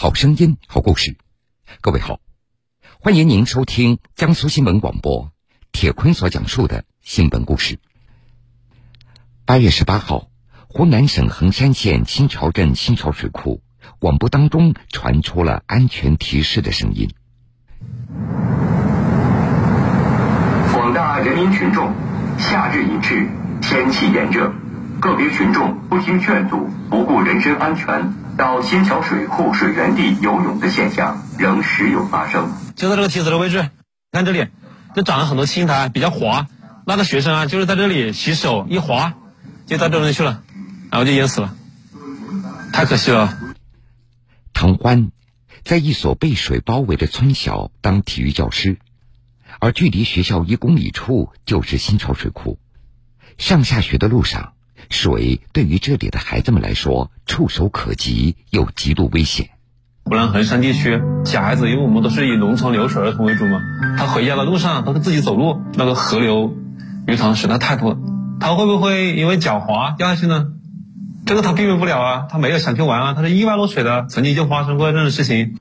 好声音，好故事。各位好，欢迎您收听江苏新闻广播铁坤所讲述的新闻故事。八月十八号，湖南省衡山县新桥镇新桥水库广播当中传出了安全提示的声音。广大人民群众，夏日已至，天气炎热，个别群众不听劝阻，不顾人身安全。到新桥水库水源地游泳的现象仍时有发生。就在这个梯子的位置，看这里，这长了很多青苔，比较滑。那个学生啊，就是在这里洗手，一滑就到这里去了，然后就淹死了，太可惜了。唐欢在一所被水包围的村小当体育教师，而距离学校一公里处就是新桥水库。上下学的路上。水对于这里的孩子们来说触手可及又极度危险。湖南衡山地区小孩子，因为我们都是以农村留守儿童为主嘛，他回家的路上都是自己走路，那个河流鱼塘实在太多，他会不会因为脚滑掉下去呢？这个他避免不了啊，他没有想去玩啊，他是意外落水的，曾经就发生过这种事情。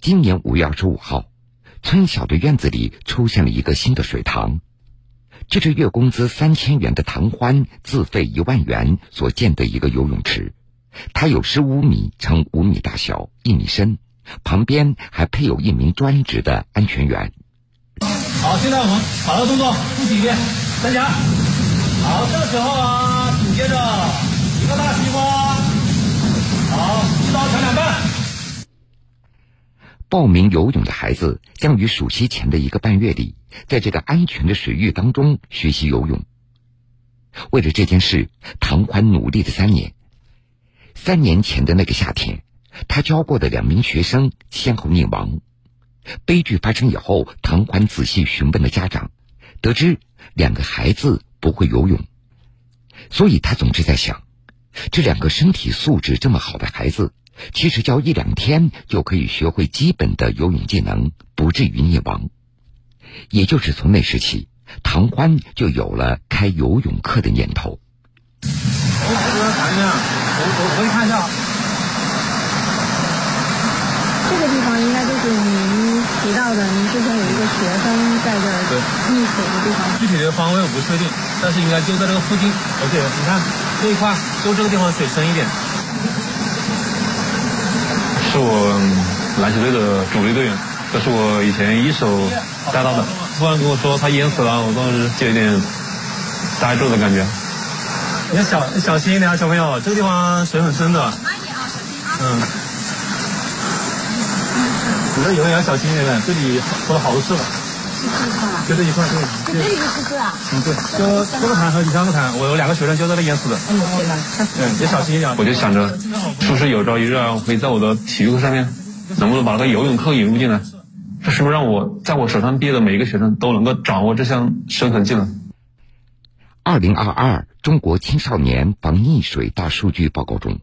今年五月二十五号，村小的院子里出现了一个新的水塘。这是月工资三千元的唐欢自费一万元所建的一个游泳池，它有十五米乘五米大小，一米深，旁边还配有一名专职的安全员。好，现在我们跑的动作复习一遍，三加。好，这时候啊，紧接着一个大西瓜。好，一刀砍两半。报名游泳的孩子将于暑期前的一个半月里，在这个安全的水域当中学习游泳。为了这件事，唐欢努力了三年。三年前的那个夏天，他教过的两名学生先后溺亡。悲剧发生以后，唐欢仔细询问了家长，得知两个孩子不会游泳，所以他总是在想，这两个身体素质这么好的孩子。其实教一两天就可以学会基本的游泳技能，不至于溺亡。也就是从那时起，唐欢就有了开游泳课的念头。我我我我看一下。这个地方应该就是您提到的，您之前有一个学生在这儿溺水的地方。具体的方位我不确定，但是应该就在这个附近。而且你看这一块，就这个地方水深一点。是我篮球队的主力队员，这是我以前一手带到的。突然跟我说他淹死了，我当时就有点呆住的感觉。你要小小心一点啊，小朋友，这个地方水很深的。嗯。你这游泳要小心一点的，这里出了好多次了。就这一块，对。就这一个是啊。嗯，对，就这个潭和第三个潭，我有两个学生就在那淹死的。嗯，嗯，也小心一点。我就想着，是不是有朝一日啊，可以在我的体育课上面，能不能把那个游泳课引入进来？这是不是让我在我手上毕业的每一个学生都能够掌握这项生存技能？二零二二中国青少年防溺水大数据报告中，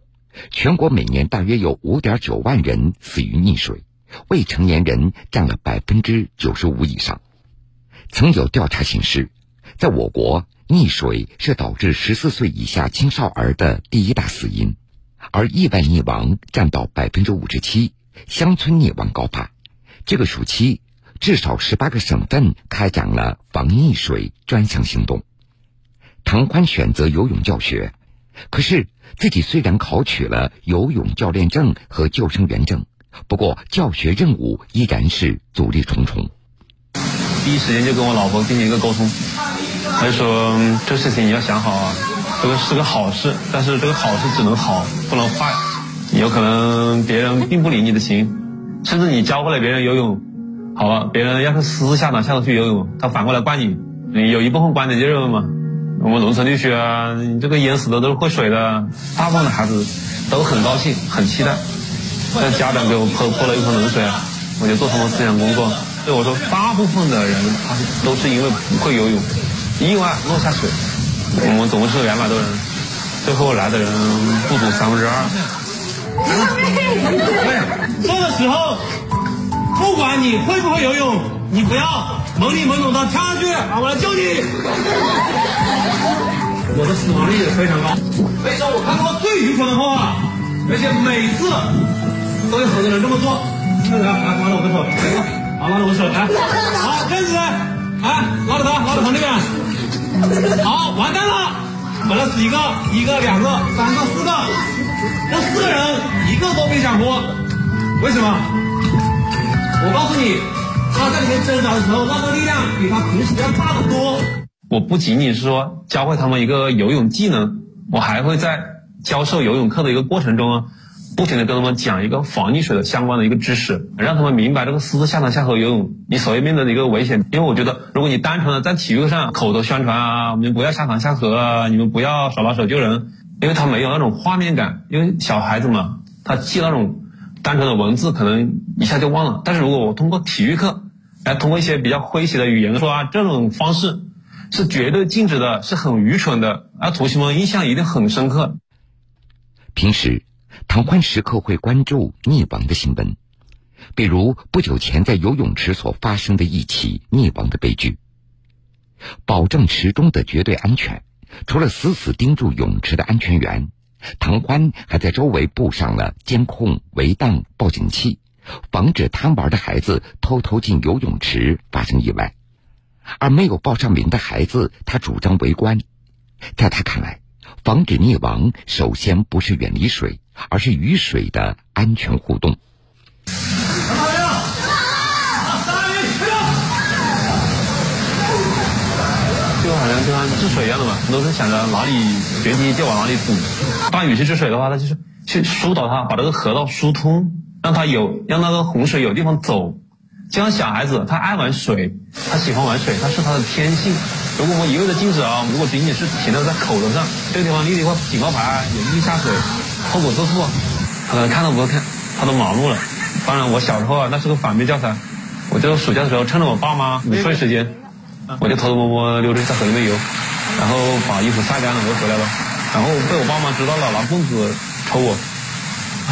全国每年大约有五点九万人死于溺水，未成年人占了百分之九十五以上。曾有调查显示，在我国，溺水是导致十四岁以下青少儿的第一大死因，而意外溺亡占到百分之五十七，乡村溺亡高发。这个暑期，至少十八个省份开展了防溺水专项行动。唐宽选择游泳教学，可是自己虽然考取了游泳教练证和救生员证，不过教学任务依然是阻力重重。第一时间就跟我老婆进行一个沟通，他就说这事情你要想好啊，这个是个好事，但是这个好事只能好不能坏，有可能别人并不领你的情，甚至你教会了别人游泳，好了，别人要是私下呢下头去游泳，他反过来怪你，你有一部分观点就认为嘛，我们农村地区啊，你这个淹死的都是会水的，大部分的孩子都很高兴很期待，但家长给我泼泼了一盆冷水啊，我就做他们思想工作。对我说，大部分的人他都是因为不会游泳，意外落下水。我们总共是两百多人，最后来的人不足三分之二。对，这个时候，不管你会不会游泳，你不要懵里懵懂的跳下去，啊，我来救你。我的死亡率也非常高，可以说我看过最愚蠢的话，而且每次都有很多人这么做。来，来，拉着我的手，好，拉着我的手，来，好，样子，来，拉着他，拉着他那边，好，完蛋了，本来死一个，一个，两个，三个，四个，这四个人一个都没想活，为什么？我告诉你，他在里面挣扎的时候，那个力量比他平时要大得多。我不仅仅是说教会他们一个游泳技能，我还会在教授游泳课的一个过程中啊。不停的跟他们讲一个防溺水的相关的一个知识，让他们明白这个私自下场下河游泳你所要面对的一个危险。因为我觉得，如果你单纯的在体育课上口头宣传啊，我们不要下场下河啊，你们不要手拉手救人，因为他没有那种画面感。因为小孩子嘛，他记那种单纯的文字可能一下就忘了。但是如果我通过体育课，来通过一些比较诙谐的语言说啊，这种方式是绝对禁止的，是很愚蠢的，啊，同学们印象一定很深刻。平时。唐欢时刻会关注溺亡的新闻，比如不久前在游泳池所发生的一起溺亡的悲剧。保证池中的绝对安全，除了死死盯住泳池的安全员，唐欢还在周围布上了监控、围挡、报警器，防止贪玩的孩子偷偷进游泳池发生意外。而没有报上名的孩子，他主张围观。在他看来，防止溺亡，首先不是远离水。而是与水的安全互动。就像治水一样的嘛，都是想着哪里决堤就往哪里堵。大禹去治水的话，他就是去疏导它，把这个河道疏通，让它有让那个洪水有地方走。就像小孩子，他爱玩水，他喜欢玩水，他是他的天性。如果我们一味的禁止啊，如果仅仅是停留在口头上，这个地方立一块警告牌，严禁下水。后果自负，他可能看都不会看，他都麻木了。当然，我小时候啊，那是个反面教材。我就暑假的时候，趁着我爸妈午睡时间，我就偷偷摸摸溜着在河里面游，然后把衣服晒干了，我就回来了。然后被我爸妈知道了，拿棍子抽我。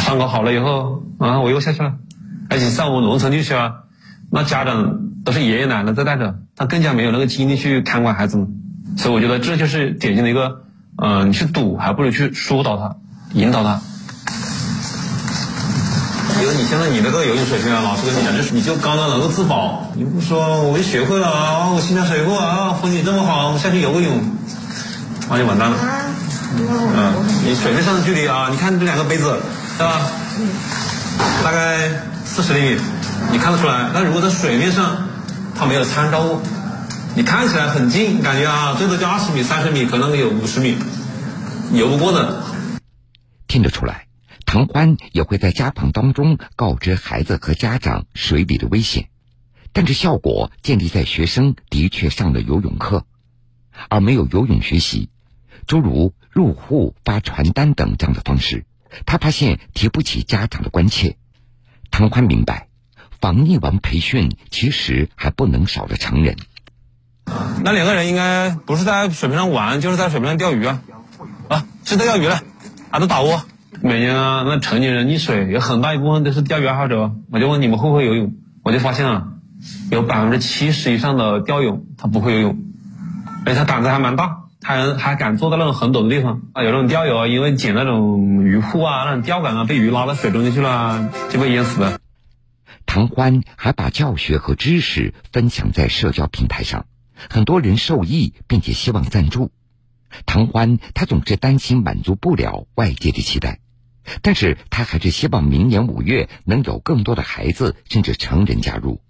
伤口好了以后，啊，我又下去了。而且在我们农村地区啊，那家长都是爷爷奶奶在带着，他更加没有那个精力去看管孩子们。所以我觉得这就是典型的一个，嗯，你去堵还不如去疏导他。引导他，因为你现在你那个游泳水平啊，老师跟你讲，就是你就刚刚能够自保。你不说我就学会了啊，我心跳水库啊，风景这么好，我下去游个泳，那就完蛋了。嗯，你水面上的距离啊，你看这两个杯子，对吧？大概四十厘米，你看得出来。但如果在水面上，它没有参照物，你看起来很近，感觉啊，最多就二十米、三十米，可能有五十米。游不过的，听得出来，唐欢也会在家访当中告知孩子和家长水里的危险，但这效果建立在学生的确上了游泳课，而没有游泳学习，诸如入户发传单等这样的方式，他发现提不起家长的关切。唐欢明白，防溺亡培训其实还不能少了成人。那两个人应该不是在水面上玩，就是在水面上钓鱼啊。啊，是在钓鱼了，还在打窝。每年啊，那成年人溺水有很大一部分都是钓鱼爱好者。我就问你们会不会游泳？我就发现啊，有百分之七十以上的钓友他不会游泳，而且他胆子还蛮大，他还还敢坐在那种很陡的地方啊。有那种钓友因为捡那种鱼护啊、那种钓竿啊，被鱼拉到水中间去了，就被淹死了。唐欢还把教学和知识分享在社交平台上，很多人受益，并且希望赞助。唐欢，他总是担心满足不了外界的期待，但是他还是希望明年五月能有更多的孩子甚至成人加入。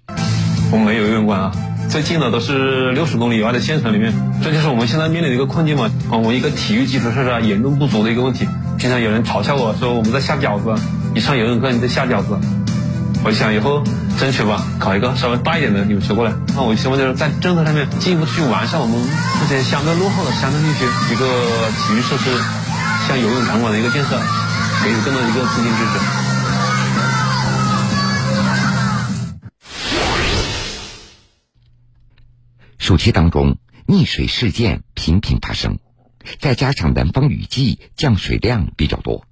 我们没有游泳馆啊，最近的都是六十公里以外的县城里面，这就是我们现在面临的一个困境嘛。我们一个体育基础设施严重不足的一个问题。经常有人嘲笑我说我们在下饺子，你上游泳课你在下饺子。我想以后争取吧，考一个稍微大一点的泳池过来。那我希望就是在政策上面进一步去完善我们这些相对落后的乡镇地区一个体育设施，像游泳场馆的一个建设，给予更多的一个资金支持。暑期当中，溺水事件频频发生，再加上南方雨季，降水量比较多。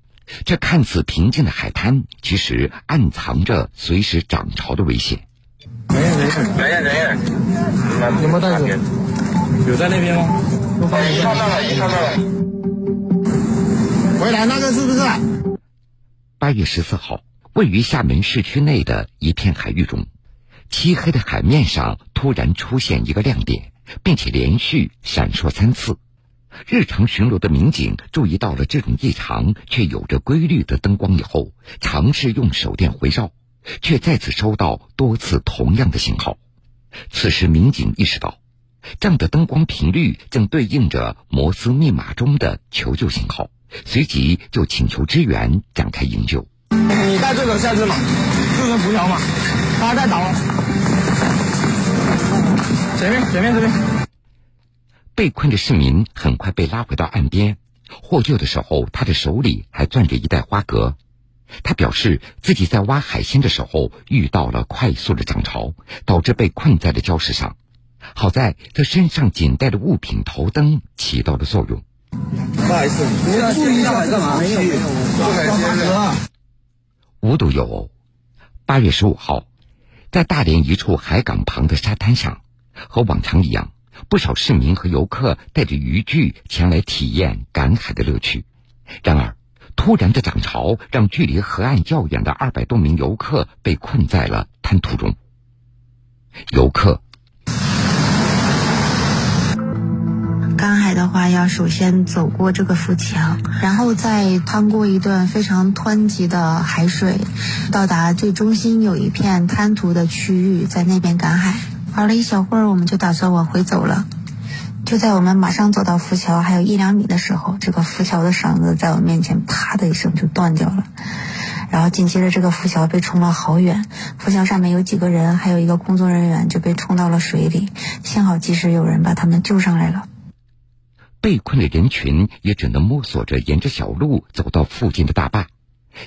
这看似平静的海滩，其实暗藏着随时涨潮的危险。人人没人人人，有没有袋子？有在那边吗？看到了，已经看到了。回来那个是不是？八月十四号，位于厦门市区内的一片海域中，漆黑的海面上突然出现一个亮点，并且连续闪烁三次。日常巡逻的民警注意到了这种异常却有着规律的灯光以后，尝试用手电回照，却再次收到多次同样的信号。此时，民警意识到，这样的灯光频率正对应着摩斯密码中的求救信号，随即就请求支援，展开营救。你带这个下去吗？就跟浮桥嘛，他在倒。前面，前面这边。被困的市民很快被拉回到岸边，获救的时候，他的手里还攥着一袋花蛤。他表示自己在挖海鲜的时候遇到了快速的涨潮，导致被困在了礁石上。好在他身上仅带的物品头灯起到了作用。不好意思，你注意一下干嘛？没有没有，海鲜无独有偶，八月十五号，在大连一处海港旁的沙滩上，和往常一样，不少市民和游客带着渔具前来体验赶海的乐趣。然而，突然的涨潮让距离河岸较远的二百多名游客被困在了滩涂中。游客。话，要首先走过这个浮桥，然后再趟过一段非常湍急的海水，到达最中心有一片滩涂的区域，在那边赶海。玩了一小会儿，我们就打算往回走了。就在我们马上走到浮桥还有一两米的时候，这个浮桥的绳子在我面前啪的一声就断掉了，然后紧接着这个浮桥被冲了好远，浮桥上面有几个人，还有一个工作人员就被冲到了水里，幸好及时有人把他们救上来了。被困的人群也只能摸索着沿着小路走到附近的大坝，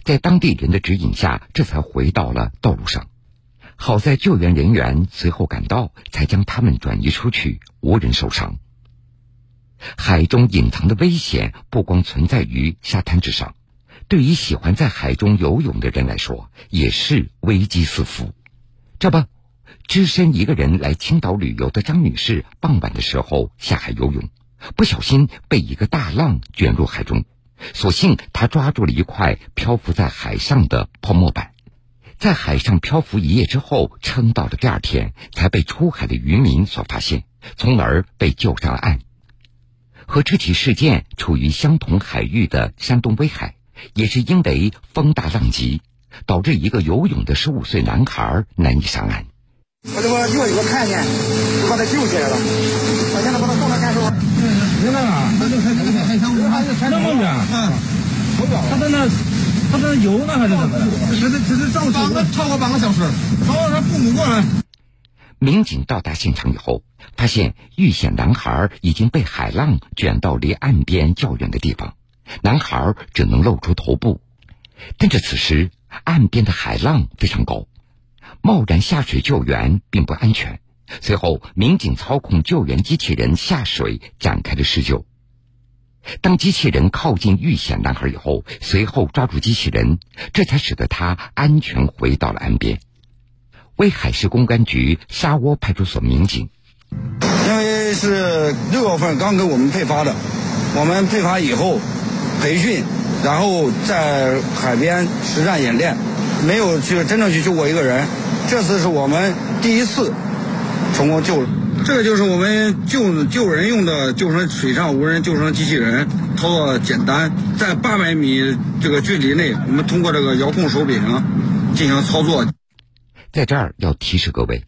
在当地人的指引下，这才回到了道路上。好在救援人员随后赶到，才将他们转移出去，无人受伤。海中隐藏的危险不光存在于沙滩之上，对于喜欢在海中游泳的人来说，也是危机四伏。这不，只身一个人来青岛旅游的张女士，傍晚的时候下海游泳。不小心被一个大浪卷入海中，所幸他抓住了一块漂浮在海上的泡沫板，在海上漂浮一夜之后，撑到了第二天才被出海的渔民所发现，从而被救上了岸。和这起事件处于相同海域的山东威海，也是因为风大浪急，导致一个游泳的十五岁男孩难以上岸。我这个一个看见，就把他救起来了。我现在把他送到看守。你看啊，他就开那个海上，那么远，嗯，他在那，他在那游呢，还是怎么的？这是这是正半个超过半个小时，好他父母过来。民警到达现场以后，发现遇险男孩已经被海浪卷到离岸边较远的地方，男孩只能露出头部。但这此时岸边的海浪非常高，贸然下水救援并不安全。随后，民警操控救援机器人下水展开了施救。当机器人靠近遇险男孩以后，随后抓住机器人，这才使得他安全回到了岸边。威海市公安局沙窝派出所民警，因为是六月份刚给我们配发的，我们配发以后培训，然后在海边实战演练，没有去真正去救过一个人。这次是我们第一次。成功救了，这个就是我们救救人用的救生水上无人救生机器人，操作简单，在八百米这个距离内，我们通过这个遥控手柄进行操作。在这儿要提示各位，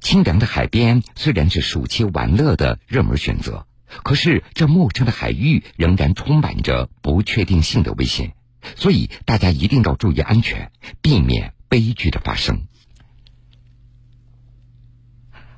清凉的海边虽然是暑期玩乐的热门选择，可是这陌生的海域仍然充满着不确定性的危险，所以大家一定要注意安全，避免悲剧的发生。